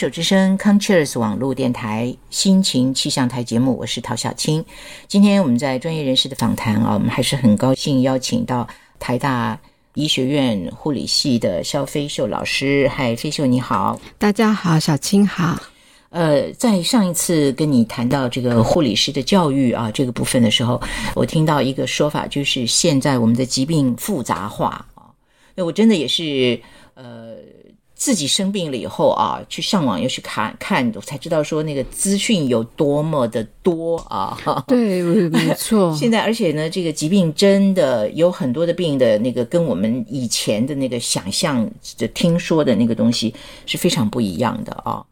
全手之声 c o n c h e r s 网络电台心情气象台节目，我是陶小青。今天我们在专业人士的访谈啊，我们还是很高兴邀请到台大医学院护理系的肖飞秀老师。嗨，飞秀你好，大家好，小青好。呃，在上一次跟你谈到这个护理师的教育啊这个部分的时候，我听到一个说法，就是现在我们的疾病复杂化啊，那我真的也是呃。自己生病了以后啊，去上网又去看看，我才知道说那个资讯有多么的多啊！对，没错。现在而且呢，这个疾病真的有很多的病的那个跟我们以前的那个想象的听说的那个东西是非常不一样的啊。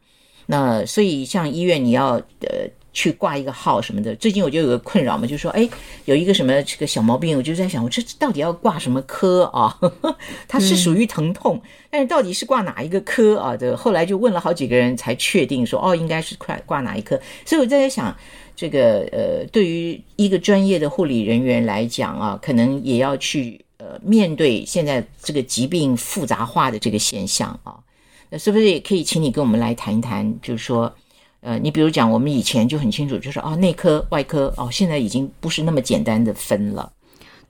那所以像医院，你要呃。去挂一个号什么的，最近我就有个困扰嘛，就说，哎，有一个什么这个小毛病，我就在想，我这到底要挂什么科啊？它是属于疼痛，但是到底是挂哪一个科啊？这后来就问了好几个人才确定说，哦，应该是挂挂哪一科。所以我在想，这个呃，对于一个专业的护理人员来讲啊，可能也要去呃面对现在这个疾病复杂化的这个现象啊。那是不是也可以请你跟我们来谈一谈，就是说？呃，你比如讲，我们以前就很清楚，就是啊，内科、外科，哦，现在已经不是那么简单的分了。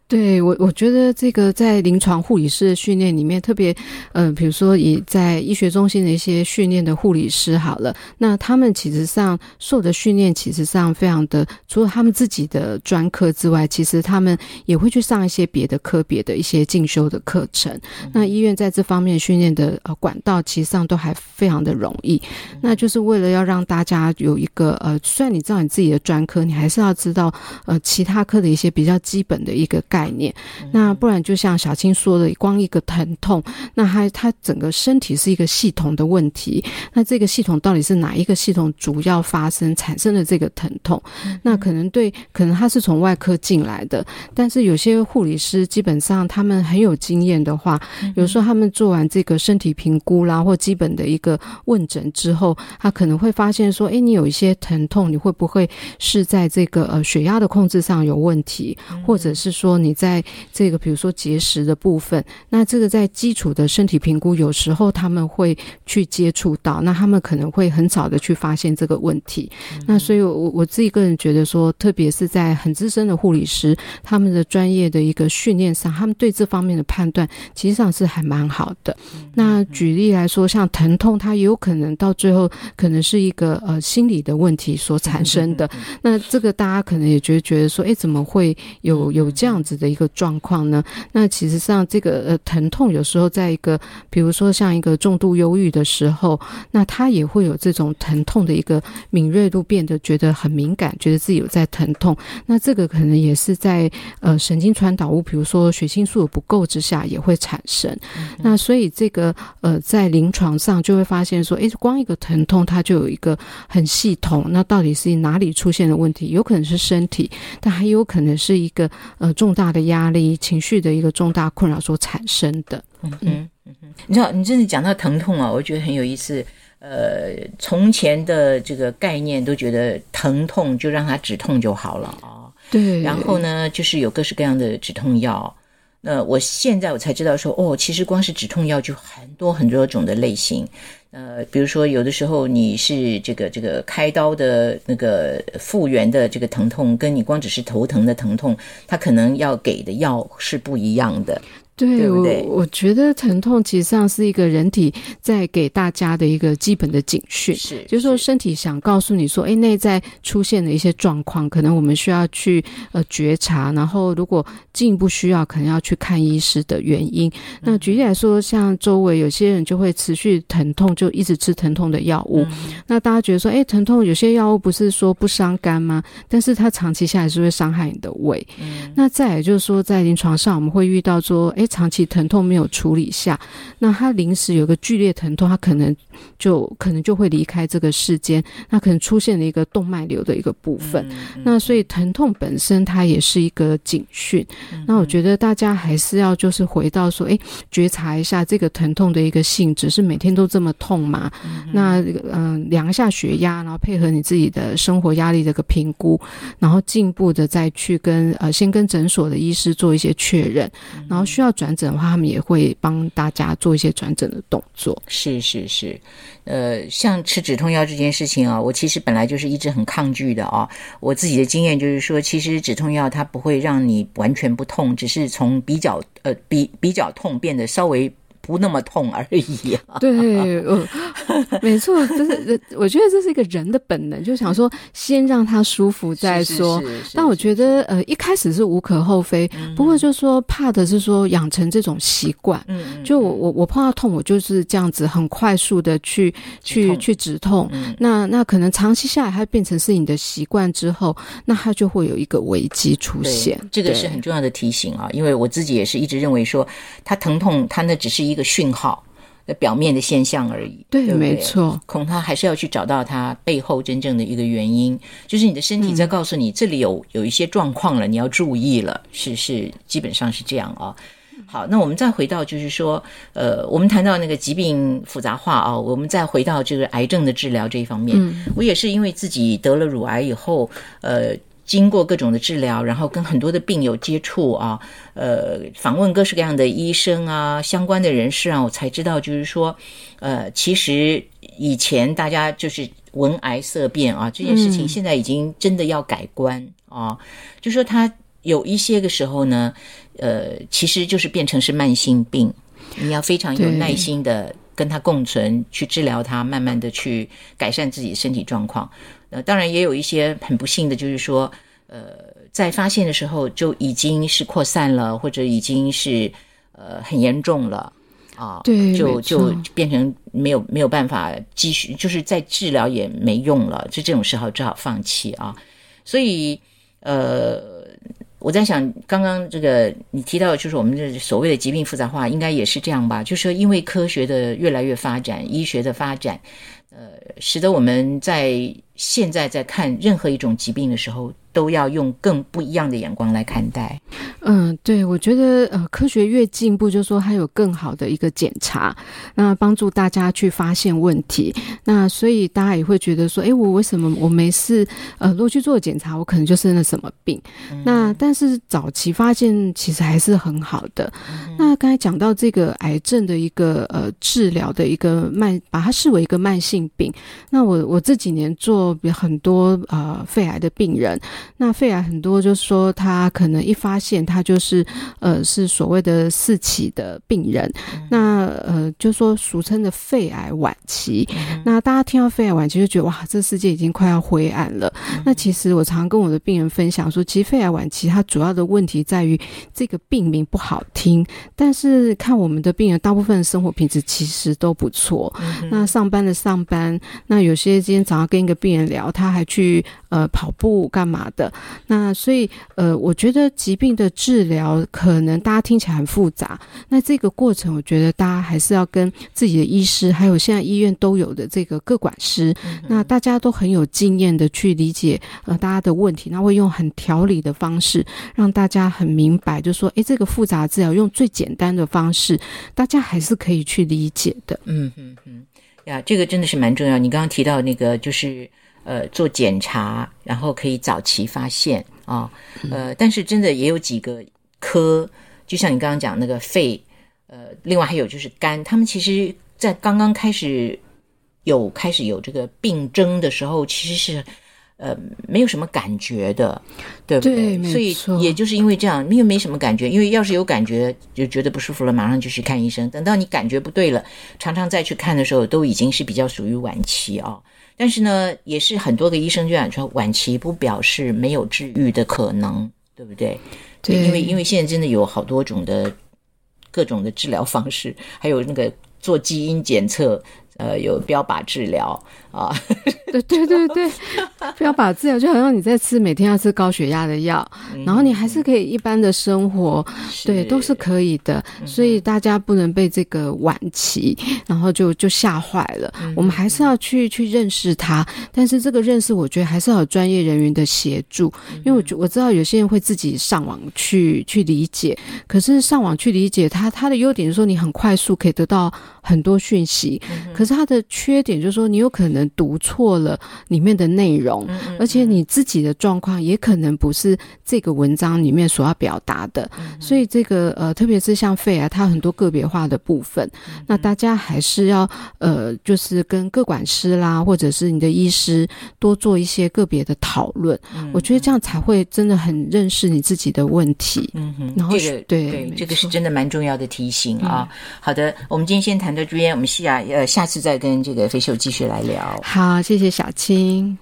对我，我觉得这个在临床护理师的训练里面，特别，嗯，比如说以在医学中心的一些训练的护理师，好了，那他们其实上受的训练，其实上非常的，除了他们自己的专科之外，其实他们也会去上一些别的科别的一些进修的课程。那医院在这方面训练的呃管道，其实上都还非常的容易。那就是为了要让大家有一个呃，虽然你知道你自己的专科，你还是要知道呃其他科的一些比较基本的一个概。概念，那不然就像小青说的，光一个疼痛，那他他整个身体是一个系统的问题。那这个系统到底是哪一个系统主要发生产生的这个疼痛？那可能对，可能他是从外科进来的，但是有些护理师基本上他们很有经验的话，有时候他们做完这个身体评估啦，或基本的一个问诊之后，他可能会发现说，哎，你有一些疼痛，你会不会是在这个呃血压的控制上有问题，或者是说你。你在这个比如说结石的部分，那这个在基础的身体评估，有时候他们会去接触到，那他们可能会很早的去发现这个问题。那所以，我我自己个人觉得说，特别是在很资深的护理师，他们的专业的一个训练上，他们对这方面的判断，其实上是还蛮好的。那举例来说，像疼痛，它有可能到最后可能是一个呃心理的问题所产生的。那这个大家可能也觉得觉得说，哎，怎么会有有这样子？的一个状况呢？那其实上这个呃疼痛有时候在一个，比如说像一个重度忧郁的时候，那他也会有这种疼痛的一个敏锐度变得觉得很敏感，觉得自己有在疼痛。那这个可能也是在呃神经传导物，比如说血清素不够之下也会产生。那所以这个呃在临床上就会发现说，诶，光一个疼痛它就有一个很系统。那到底是哪里出现了问题？有可能是身体，但还有可能是一个呃重大。的压力、情绪的一个重大困扰所产生的。嗯嗯嗯你知道，你真的讲到疼痛啊，我觉得很有意思。呃，从前的这个概念都觉得疼痛就让它止痛就好了啊。对。然后呢，就是有各式各样的止痛药。那我现在我才知道说，哦，其实光是止痛药就很多很多种的类型。呃，比如说有的时候你是这个这个开刀的那个复原的这个疼痛，跟你光只是头疼的疼痛，它可能要给的药是不一样的。对，我我觉得疼痛其实上是一个人体在给大家的一个基本的警讯，是，就是说身体想告诉你说，哎，内在出现的一些状况，可能我们需要去呃觉察，然后如果进一步需要，可能要去看医师的原因。那举例来说，像周围有些人就会持续疼痛，就一直吃疼痛的药物。那大家觉得说，哎，疼痛有些药物不是说不伤肝吗？但是它长期下来是会伤害你的胃。那再也就是说，在临床上我们会遇到说，哎。长期疼痛没有处理下，那他临时有个剧烈疼痛，他可能就可能就会离开这个世间。那可能出现了一个动脉瘤的一个部分。那所以疼痛本身它也是一个警讯。那我觉得大家还是要就是回到说，哎，觉察一下这个疼痛的一个性质，是每天都这么痛吗？那嗯，量一下血压，然后配合你自己的生活压力的一个评估，然后进一步的再去跟呃先跟诊所的医师做一些确认，然后需要。转诊的话，他们也会帮大家做一些转诊的动作。是是是，呃，像吃止痛药这件事情啊，我其实本来就是一直很抗拒的啊。我自己的经验就是说，其实止痛药它不会让你完全不痛，只是从比较呃比比较痛变得稍微。不那么痛而已。对，没错，就是我觉得这是一个人的本能，就想说先让他舒服再说。但我觉得呃一开始是无可厚非，不过就说怕的是说养成这种习惯。嗯，就我我我碰到痛，我就是这样子很快速的去去去止痛。那那可能长期下来，它变成是你的习惯之后，那它就会有一个危机出现。这个是很重要的提醒啊，因为我自己也是一直认为说，它疼痛，它那只是一个。的讯号的表面的现象而已，对，没错。恐怕还是要去找到它背后真正的一个原因，就是你的身体在告诉你这里有有一些状况了，你要注意了，是是，基本上是这样啊。好，那我们再回到就是说，呃，我们谈到那个疾病复杂化啊，我们再回到这个癌症的治疗这一方面，我也是因为自己得了乳癌以后，呃。经过各种的治疗，然后跟很多的病友接触啊，呃，访问各式各样的医生啊，相关的人士啊，我才知道，就是说，呃，其实以前大家就是闻癌色变啊，这件事情现在已经真的要改观啊，就说他有一些个时候呢，呃，其实就是变成是慢性病，你要非常有耐心的跟他共存，去治疗他，慢慢的去改善自己的身体状况。呃，当然也有一些很不幸的，就是说，呃，在发现的时候就已经是扩散了，或者已经是呃很严重了啊，对，就就变成没有没有办法继续，就是在治疗也没用了，就这种时候只好放弃啊。所以，呃，我在想，刚刚这个你提到，就是我们这所谓的疾病复杂化，应该也是这样吧？就是说，因为科学的越来越发展，医学的发展，呃，使得我们在现在在看任何一种疾病的时候。都要用更不一样的眼光来看待。嗯，对，我觉得呃，科学越进步，就说它有更好的一个检查，那帮助大家去发现问题。那所以大家也会觉得说，哎，我为什么我没事？呃，如果去做检查，我可能就生了什么病？那但是早期发现其实还是很好的。那刚才讲到这个癌症的一个呃治疗的一个慢，把它视为一个慢性病。那我我这几年做很多呃肺癌的病人。那肺癌很多，就是说他可能一发现他就是呃是所谓的四期的病人，那呃就说俗称的肺癌晚期。那大家听到肺癌晚期就觉得哇，这世界已经快要灰暗了。那其实我常跟我的病人分享说，其实肺癌晚期它主要的问题在于这个病名不好听，但是看我们的病人大部分生活品质其实都不错。那上班的上班，那有些今天早上跟一个病人聊，他还去呃跑步干嘛？的那所以呃，我觉得疾病的治疗可能大家听起来很复杂，那这个过程我觉得大家还是要跟自己的医师，还有现在医院都有的这个各管师，那大家都很有经验的去理解呃大家的问题，那会用很条理的方式让大家很明白，就说哎这个复杂治疗用最简单的方式，大家还是可以去理解的。嗯嗯嗯，呀，这个真的是蛮重要。你刚刚提到那个就是。呃，做检查，然后可以早期发现啊，呃，但是真的也有几个科，就像你刚刚讲那个肺，呃，另外还有就是肝，他们其实在刚刚开始有开始有这个病征的时候，其实是呃没有什么感觉的，对不对？所以也就是因为这样，因为没什么感觉，因为要是有感觉就觉得不舒服了，马上就去看医生。等到你感觉不对了，常常再去看的时候，都已经是比较属于晚期啊。但是呢，也是很多个医生就讲说，晚期不表示没有治愈的可能，对不对？对，因为因为现在真的有好多种的各种的治疗方式，还有那个做基因检测。呃，有标靶治疗啊，对对对对，标靶治疗就好像你在吃每天要吃高血压的药，然后你还是可以一般的生活，对，都是可以的。所以大家不能被这个晚期，然后就就吓坏了。我们还是要去去认识它，但是这个认识，我觉得还是要有专业人员的协助，因为我我知道有些人会自己上网去去理解，可是上网去理解它，它的优点是说你很快速可以得到很多讯息，可是。是它的缺点就是说，你有可能读错了里面的内容，而且你自己的状况也可能不是这个文章里面所要表达的。所以这个呃，特别是像肺癌，它很多个别化的部分，那大家还是要呃，就是跟各管师啦，或者是你的医师多做一些个别的讨论。我觉得这样才会真的很认识你自己的问题。嗯哼，然后这个对对，这个是真的蛮重要的提醒啊。好的，我们今天先谈到这边，我们下呃下次再跟这个飞秀继续来聊。好，谢谢小青。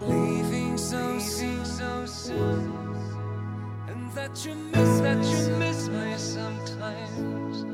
leaving so soon, so soon, and that you miss, that you miss me sometimes